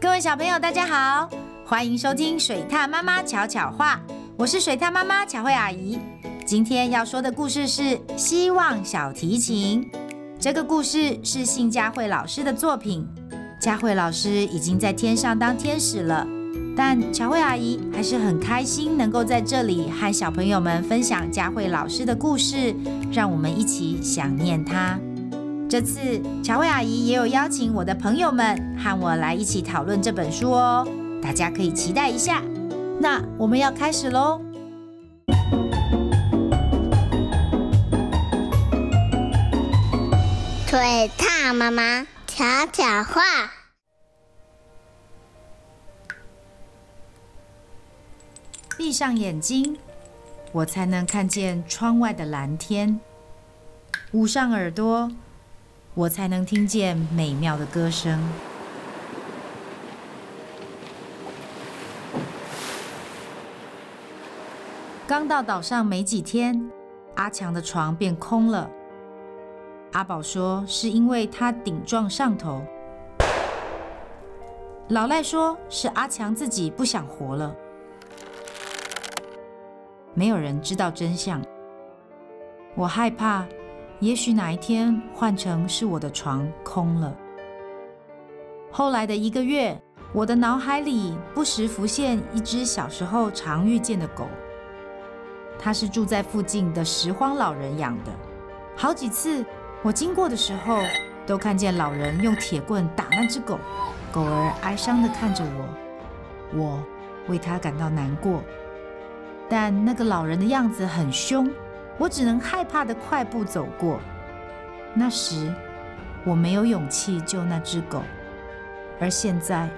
各位小朋友，大家好，欢迎收听水獭妈妈巧巧话，我是水獭妈妈巧慧阿姨。今天要说的故事是《希望小提琴》。这个故事是信佳慧老师的作品。佳慧老师已经在天上当天使了，但巧慧阿姨还是很开心能够在这里和小朋友们分享佳慧老师的故事，让我们一起想念她。这次巧慧阿姨也有邀请我的朋友们和我来一起讨论这本书哦，大家可以期待一下。那我们要开始喽！腿踏妈妈巧巧话，闭上眼睛，我才能看见窗外的蓝天；捂上耳朵。我才能听见美妙的歌声。刚到岛上没几天，阿强的床便空了。阿宝说是因为他顶撞上头。老赖说是阿强自己不想活了。没有人知道真相。我害怕。也许哪一天换成是我的床空了。后来的一个月，我的脑海里不时浮现一只小时候常遇见的狗。它是住在附近的拾荒老人养的。好几次我经过的时候，都看见老人用铁棍打那只狗，狗儿哀伤地看着我，我为它感到难过。但那个老人的样子很凶。我只能害怕地快步走过。那时，我没有勇气救那只狗，而现在，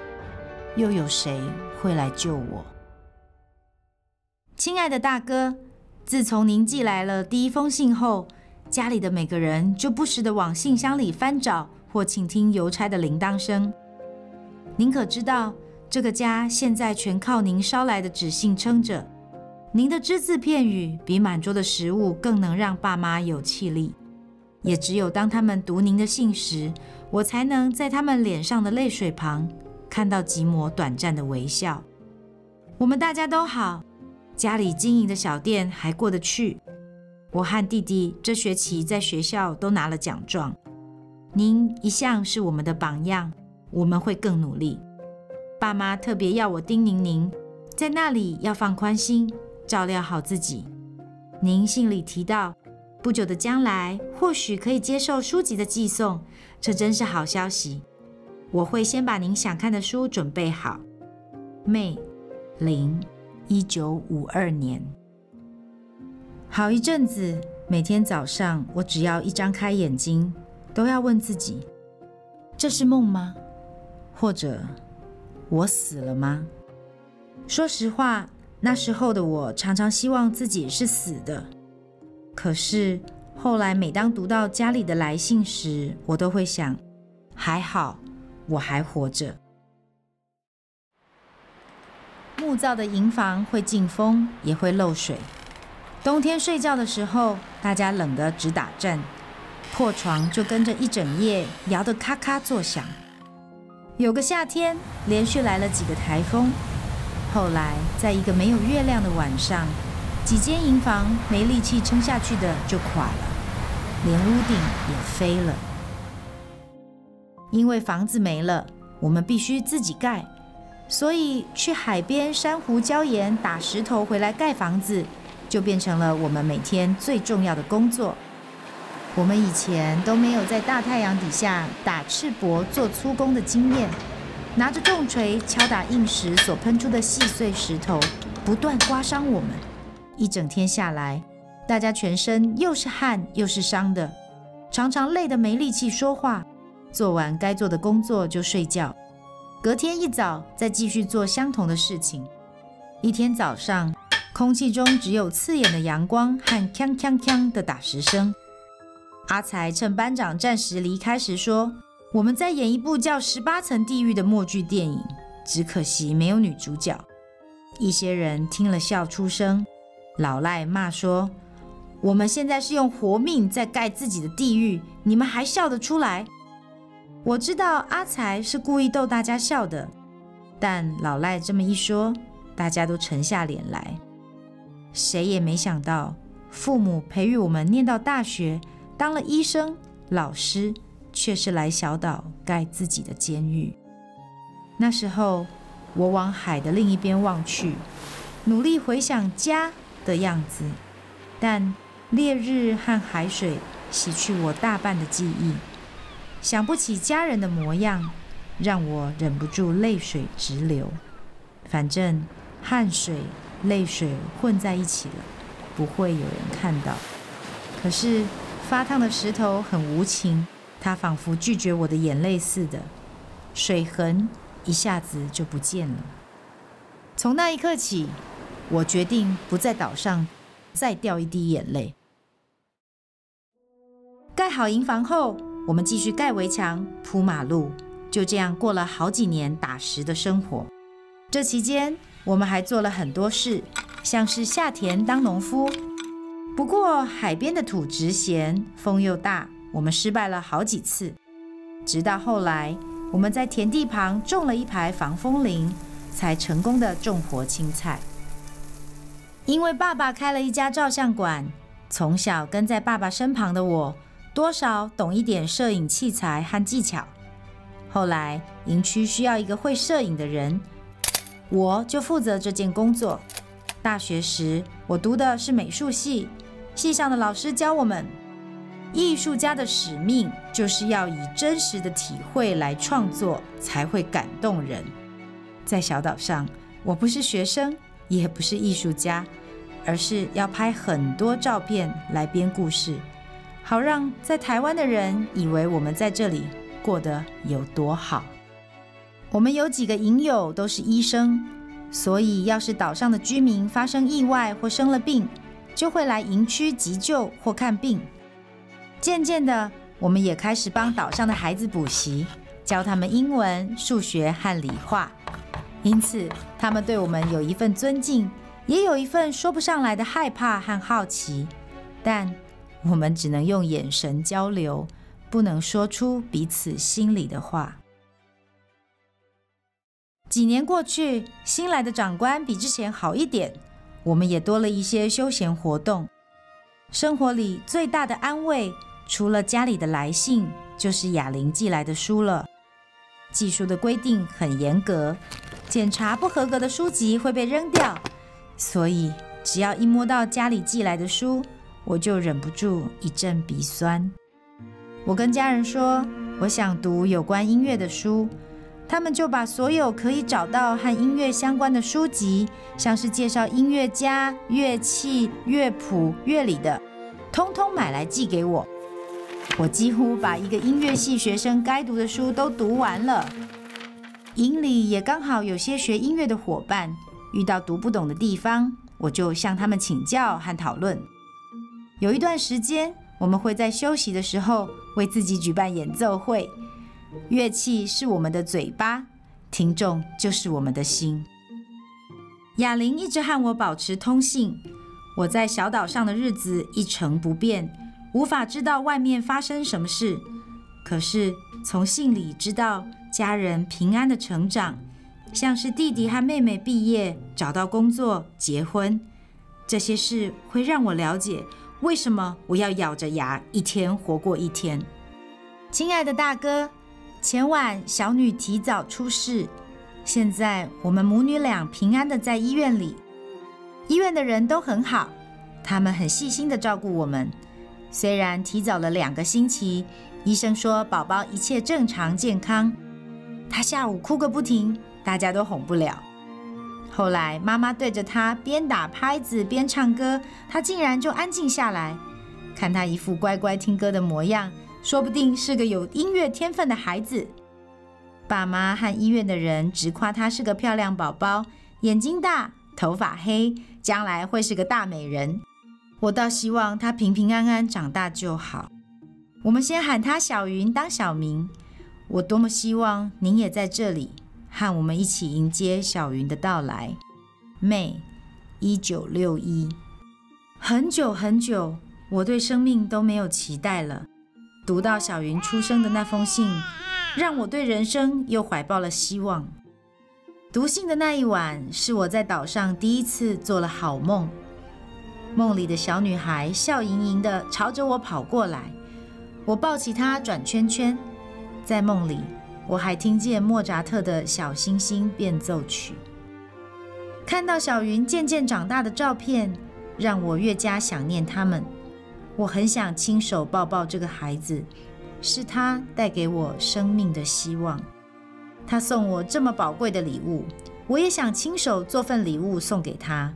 又有谁会来救我？亲爱的大哥，自从您寄来了第一封信后，家里的每个人就不时地往信箱里翻找或倾听邮差的铃铛声。您可知道，这个家现在全靠您捎来的纸信撑着？您的只字片语比满桌的食物更能让爸妈有气力，也只有当他们读您的信时，我才能在他们脸上的泪水旁看到几抹短暂的微笑。我们大家都好，家里经营的小店还过得去。我和弟弟这学期在学校都拿了奖状。您一向是我们的榜样，我们会更努力。爸妈特别要我叮咛您，在那里要放宽心。照料好自己。您信里提到，不久的将来或许可以接受书籍的寄送，这真是好消息。我会先把您想看的书准备好。妹，零，一九五二年。好一阵子，每天早上我只要一张开眼睛，都要问自己：这是梦吗？或者我死了吗？说实话。那时候的我常常希望自己是死的，可是后来每当读到家里的来信时，我都会想，还好我还活着。木造的营房会进风，也会漏水。冬天睡觉的时候，大家冷得直打颤，破床就跟着一整夜摇得咔咔作响。有个夏天，连续来了几个台风。后来，在一个没有月亮的晚上，几间营房没力气撑下去的就垮了，连屋顶也飞了。因为房子没了，我们必须自己盖，所以去海边珊瑚礁岩打石头回来盖房子，就变成了我们每天最重要的工作。我们以前都没有在大太阳底下打赤膊做粗工的经验。拿着重锤敲打硬石所喷出的细碎石头，不断刮伤我们。一整天下来，大家全身又是汗又是伤的，常常累得没力气说话。做完该做的工作就睡觉，隔天一早再继续做相同的事情。一天早上，空气中只有刺眼的阳光和锵锵锵的打石声。阿才趁班长暂时离开时说。我们在演一部叫《十八层地狱》的默剧电影，只可惜没有女主角。一些人听了笑出声，老赖骂说：“我们现在是用活命在盖自己的地狱，你们还笑得出来？”我知道阿才是故意逗大家笑的，但老赖这么一说，大家都沉下脸来。谁也没想到，父母培育我们念到大学，当了医生、老师，却是来小岛盖自己的监狱。那时候，我往海的另一边望去，努力回想家的样子，但烈日和海水洗去我大半的记忆，想不起家人的模样，让我忍不住泪水直流。反正汗水、泪水混在一起了，不会有人看到。可是发烫的石头很无情，他仿佛拒绝我的眼泪似的，水痕一下子就不见了。从那一刻起，我决定不在岛上再掉一滴眼泪。盖好营房后，我们继续盖围墙、铺马路，就这样过了好几年打石的生活。这期间，我们还做了很多事，像是下田当农夫。不过海边的土质咸，风又大，我们失败了好几次。直到后来，我们在田地旁种了一排防风林，才成功的种活青菜。因为爸爸开了一家照相馆，从小跟在爸爸身旁的我，多少懂一点摄影器材和技巧。后来营区需要一个会摄影的人。我就负责这件工作。大学时，我读的是美术系，系上的老师教我们，艺术家的使命就是要以真实的体会来创作，才会感动人。在小岛上，我不是学生，也不是艺术家，而是要拍很多照片来编故事，好让在台湾的人以为我们在这里过得有多好。我们有几个营友都是医生，所以要是岛上的居民发生意外或生了病，就会来营区急救或看病。渐渐的，我们也开始帮岛上的孩子补习，教他们英文、数学和理化。因此，他们对我们有一份尊敬，也有一份说不上来的害怕和好奇。但我们只能用眼神交流，不能说出彼此心里的话。几年过去，新来的长官比之前好一点，我们也多了一些休闲活动。生活里最大的安慰，除了家里的来信，就是雅玲寄来的书了。寄书的规定很严格，检查不合格的书籍会被扔掉，所以只要一摸到家里寄来的书，我就忍不住一阵鼻酸。我跟家人说，我想读有关音乐的书。他们就把所有可以找到和音乐相关的书籍，像是介绍音乐家、乐器、乐谱、乐理的，通通买来寄给我。我几乎把一个音乐系学生该读的书都读完了。营里也刚好有些学音乐的伙伴，遇到读不懂的地方，我就向他们请教和讨论。有一段时间，我们会在休息的时候为自己举办演奏会。乐器是我们的嘴巴，听众就是我们的心。哑铃一直和我保持通信，我在小岛上的日子一成不变，无法知道外面发生什么事。可是从信里知道家人平安的成长，像是弟弟和妹妹毕业、找到工作、结婚，这些事会让我了解为什么我要咬着牙一天活过一天。亲爱的大哥。前晚小女提早出世，现在我们母女俩平安的在医院里。医院的人都很好，他们很细心的照顾我们。虽然提早了两个星期，医生说宝宝一切正常健康。他下午哭个不停，大家都哄不了。后来妈妈对着他边打拍子边唱歌，他竟然就安静下来。看他一副乖乖听歌的模样。说不定是个有音乐天分的孩子。爸妈和医院的人直夸他是个漂亮宝宝，眼睛大，头发黑，将来会是个大美人。我倒希望她平平安安长大就好。我们先喊她小云当小名。我多么希望您也在这里，和我们一起迎接小云的到来。May，一九六一。很久很久，我对生命都没有期待了。读到小云出生的那封信，让我对人生又怀抱了希望。读信的那一晚是我在岛上第一次做了好梦。梦里的小女孩笑盈盈地朝着我跑过来，我抱起她转圈圈。在梦里，我还听见莫扎特的小星星变奏曲。看到小云渐渐长大的照片，让我越加想念他们。我很想亲手抱抱这个孩子，是他带给我生命的希望。他送我这么宝贵的礼物，我也想亲手做份礼物送给他。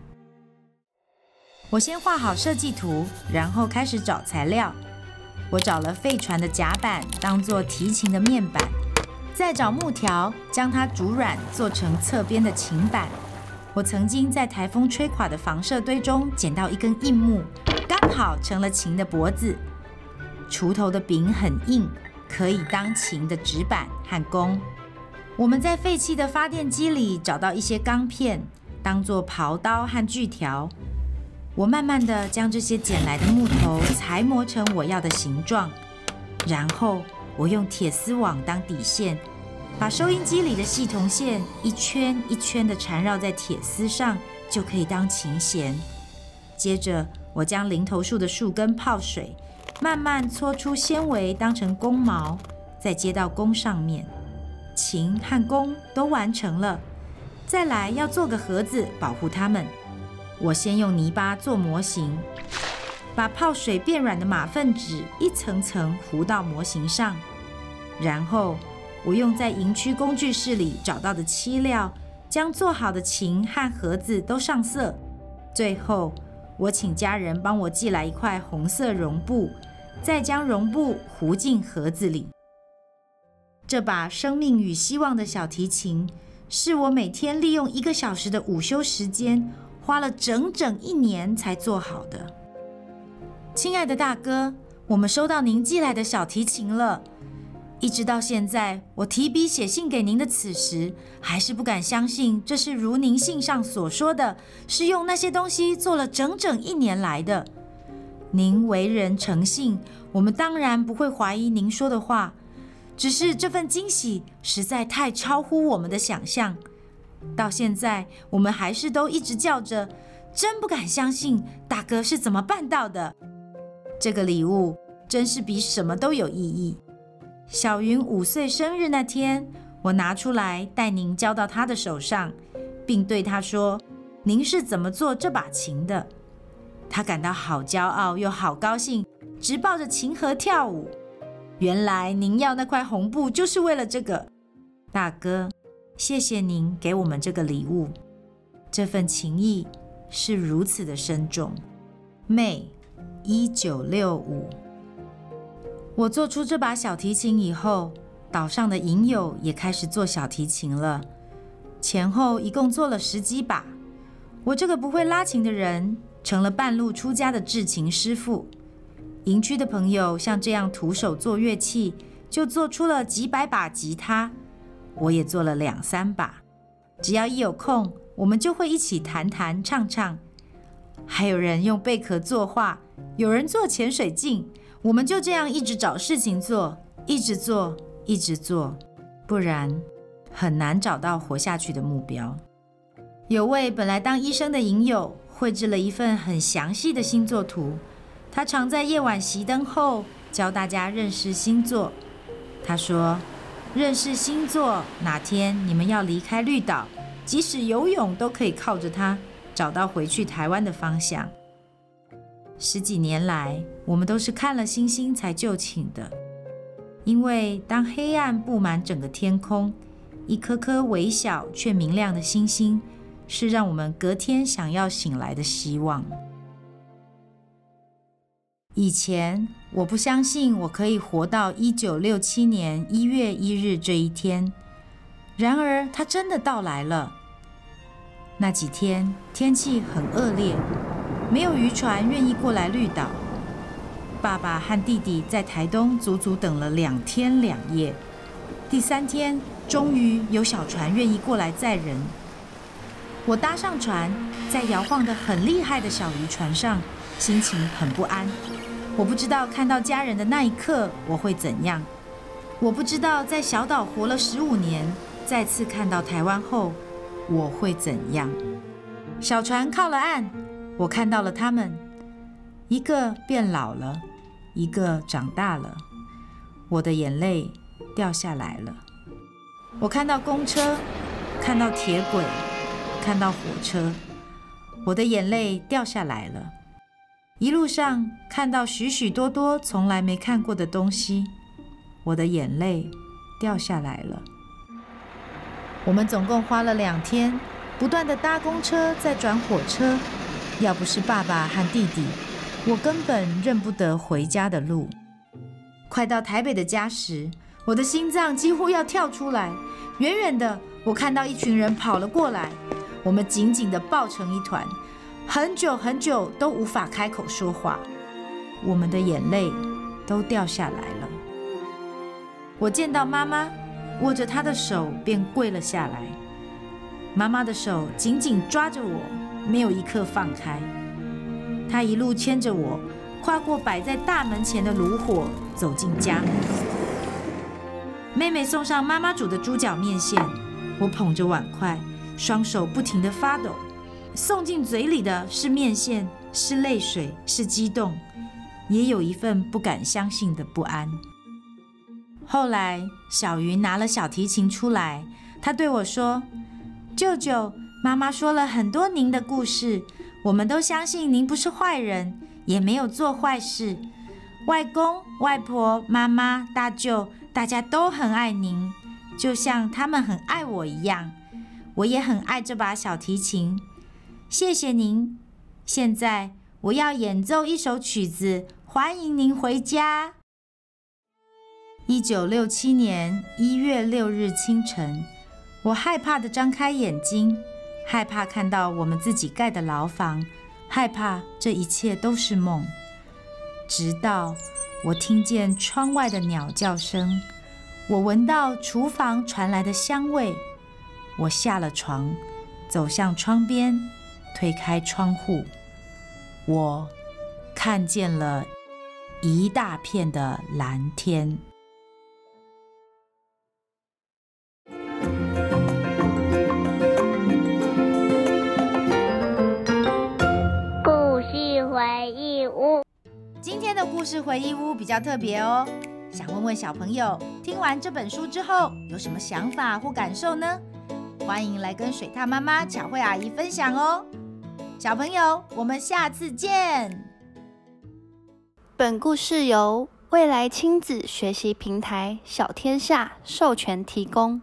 我先画好设计图，然后开始找材料。我找了废船的甲板当做提琴的面板，再找木条将它煮软做成侧边的琴板。我曾经在台风吹垮的房舍堆中捡到一根硬木，刚好成了琴的脖子。锄头的柄很硬，可以当琴的指板和弓。我们在废弃的发电机里找到一些钢片，当做刨刀和锯条。我慢慢地将这些捡来的木头裁磨成我要的形状，然后我用铁丝网当底线，把收音机里的细铜线一圈一圈地缠绕在铁丝上，就可以当琴弦。接着，我将零头树的树根泡水，慢慢搓出纤维当成弓毛，再接到弓上面。琴和弓都完成了，再来要做个盒子保护它们。我先用泥巴做模型，把泡水变软的马粪纸一层层糊到模型上，然后我用在营区工具室里找到的漆料，将做好的琴和盒子都上色。最后，我请家人帮我寄来一块红色绒布，再将绒布糊进盒子里。这把生命与希望的小提琴，是我每天利用一个小时的午休时间，花了整整一年才做好的。亲爱的大哥，我们收到您寄来的小提琴了。一直到现在，我提笔写信给您的此时，还是不敢相信这是如您信上所说的，是用那些东西做了整整一年来的。您为人诚信，我们当然不会怀疑您说的话。只是这份惊喜实在太超乎我们的想象，到现在我们还是都一直叫着，真不敢相信大哥是怎么办到的。这个礼物真是比什么都有意义。小云五岁生日那天，我拿出来带您交到他的手上，并对他说：“您是怎么做这把琴的？”他感到好骄傲又好高兴，直抱着琴盒跳舞。原来您要那块红布就是为了这个，大哥，谢谢您给我们这个礼物，这份情谊是如此的深重。May，一九六五。我做出这把小提琴以后，岛上的营友也开始做小提琴了，前后一共做了十几把。我这个不会拉琴的人，成了半路出家的制琴师傅。营区的朋友像这样徒手做乐器，就做出了几百把吉他。我也做了两三把。只要一有空，我们就会一起弹弹唱唱。还有人用贝壳作画，有人做潜水镜。我们就这样一直找事情做，一直做，一直做，不然很难找到活下去的目标。有位本来当医生的影友绘制了一份很详细的星座图。他常在夜晚熄灯后教大家认识星座。他说：“认识星座，哪天你们要离开绿岛，即使游泳都可以靠着它找到回去台湾的方向。”十几年来，我们都是看了星星才就寝的，因为当黑暗布满整个天空，一颗颗微小却明亮的星星，是让我们隔天想要醒来的希望。以前我不相信我可以活到一九六七年一月一日这一天，然而它真的到来了。那几天天气很恶劣，没有渔船愿意过来绿岛。爸爸和弟弟在台东足足等了两天两夜，第三天终于有小船愿意过来载人。我搭上船，在摇晃得很厉害的小渔船上，心情很不安。我不知道看到家人的那一刻我会怎样，我不知道在小岛活了十五年，再次看到台湾后，我会怎样？小船靠了岸，我看到了他们，一个变老了，一个长大了。我的眼泪掉下来了。我看到公车，看到铁轨，看到火车，我的眼泪掉下来了。一路上看到许许多多从来没看过的东西，我的眼泪掉下来了。我们总共花了两天，不断地搭公车再转火车。要不是爸爸和弟弟，我根本认不得回家的路。快到台北的家时，我的心脏几乎要跳出来。远远的，我看到一群人跑了过来，我们紧紧地抱成一团，很久很久都无法开口说话。我们的眼泪都掉下来了。我见到妈妈。握着她的手，便跪了下来。妈妈的手紧紧抓着我，没有一刻放开。她一路牵着我，跨过摆在大门前的炉火，走进家。妹妹送上妈妈煮的猪脚面线，我捧着碗筷，双手不停地发抖。送进嘴里的是面线，是泪水，是激动，也有一份不敢相信的不安。后来，小云拿了小提琴出来，她对我说：“舅舅，妈妈说了很多您的故事，我们都相信您不是坏人，也没有做坏事。外公、外婆、妈妈、大舅，大家都很爱您，就像他们很爱我一样。我也很爱这把小提琴。谢谢您。现在我要演奏一首曲子，欢迎您回家。”一九六七年一月六日清晨，我害怕的张开眼睛，害怕看到我们自己盖的牢房，害怕这一切都是梦。直到我听见窗外的鸟叫声，我闻到厨房传来的香味，我下了床，走向窗边，推开窗户，我看见了一大片的蓝天。故事回忆屋今天的故事回忆屋比较特别哦，想问问小朋友，听完这本书之后有什么想法或感受呢？欢迎来跟水獭妈妈巧慧阿姨分享哦。小朋友，我们下次见。本故事由未来亲子学习平台小天下授权提供。